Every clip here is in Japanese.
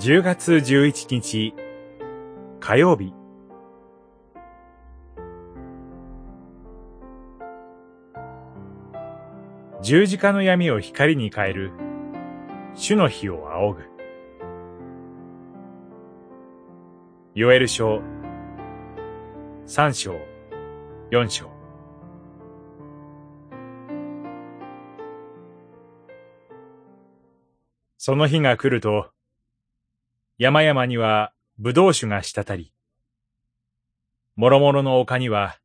10月11日火曜日。十字架の闇を光に変える主の日を仰ぐ。ヨエル書三章四章。その日が来ると山々には葡萄酒が滴り、諸々の丘には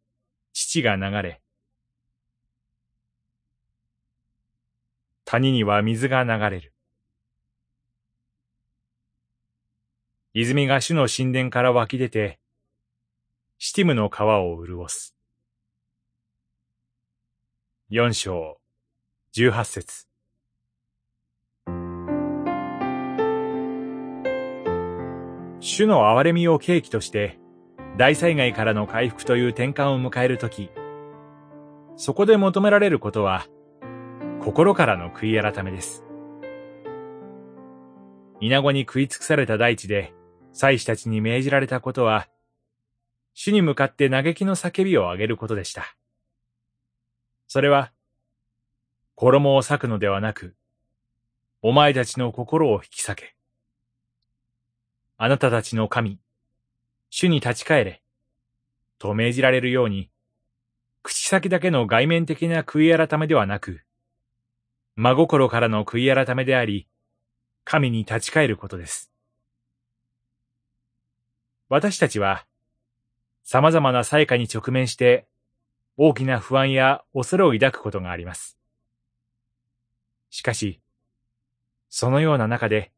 乳が流れ、谷には水が流れる。泉が主の神殿から湧き出て、シティムの川を潤す。四章、十八節。主の憐れみを契機として、大災害からの回復という転換を迎えるとき、そこで求められることは、心からの悔い改めです。稲子に食い尽くされた大地で、祭司たちに命じられたことは、主に向かって嘆きの叫びを上げることでした。それは、衣を裂くのではなく、お前たちの心を引き裂け。あなたたちの神、主に立ち返れ、と命じられるように、口先だけの外面的な悔い改めではなく、真心からの悔い改めであり、神に立ち返ることです。私たちは、様々な災禍に直面して、大きな不安や恐れを抱くことがあります。しかし、そのような中で、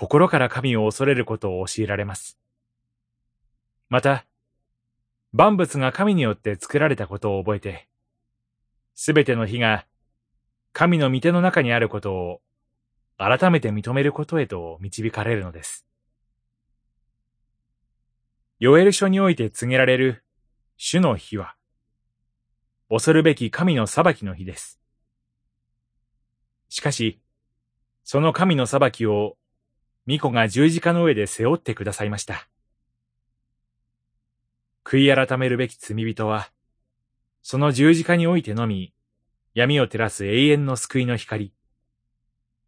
心から神を恐れることを教えられます。また、万物が神によって作られたことを覚えて、すべての日が神の御手の中にあることを改めて認めることへと導かれるのです。ヨエル書において告げられる主の日は、恐るべき神の裁きの日です。しかし、その神の裁きを巫女が十字架の上で背負ってくださいました。悔い改めるべき罪人は、その十字架においてのみ、闇を照らす永遠の救いの光、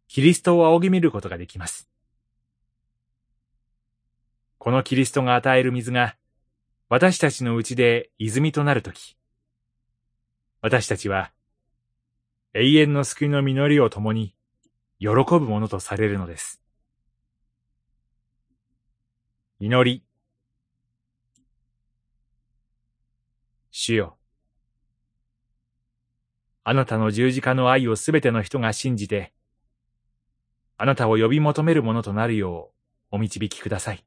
キリストを仰ぎ見ることができます。このキリストが与える水が、私たちのうちで泉となるとき、私たちは、永遠の救いの実りを共に、喜ぶものとされるのです。祈り。主よ。あなたの十字架の愛をすべての人が信じて、あなたを呼び求めるものとなるようお導きください。